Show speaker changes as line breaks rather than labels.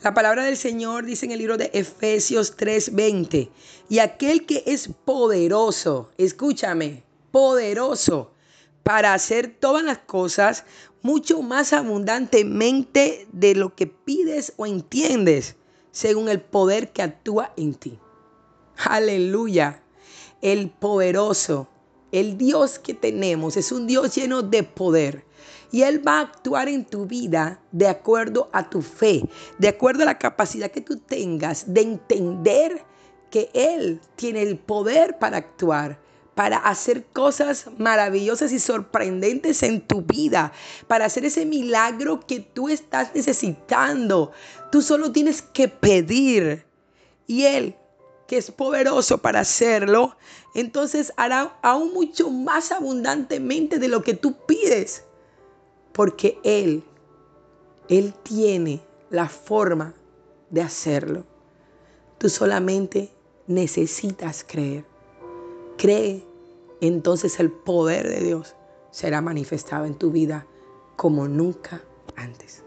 La palabra del Señor dice en el libro de Efesios 3:20, y aquel que es poderoso, escúchame, poderoso para hacer todas las cosas mucho más abundantemente de lo que pides o entiendes, según el poder que actúa en ti. Aleluya. El poderoso, el Dios que tenemos es un Dios lleno de poder. Y Él va a actuar en tu vida de acuerdo a tu fe, de acuerdo a la capacidad que tú tengas de entender que Él tiene el poder para actuar, para hacer cosas maravillosas y sorprendentes en tu vida, para hacer ese milagro que tú estás necesitando. Tú solo tienes que pedir. Y Él que es poderoso para hacerlo, entonces hará aún mucho más abundantemente de lo que tú pides. Porque Él, Él tiene la forma de hacerlo. Tú solamente necesitas creer. Cree, entonces el poder de Dios será manifestado en tu vida como nunca antes.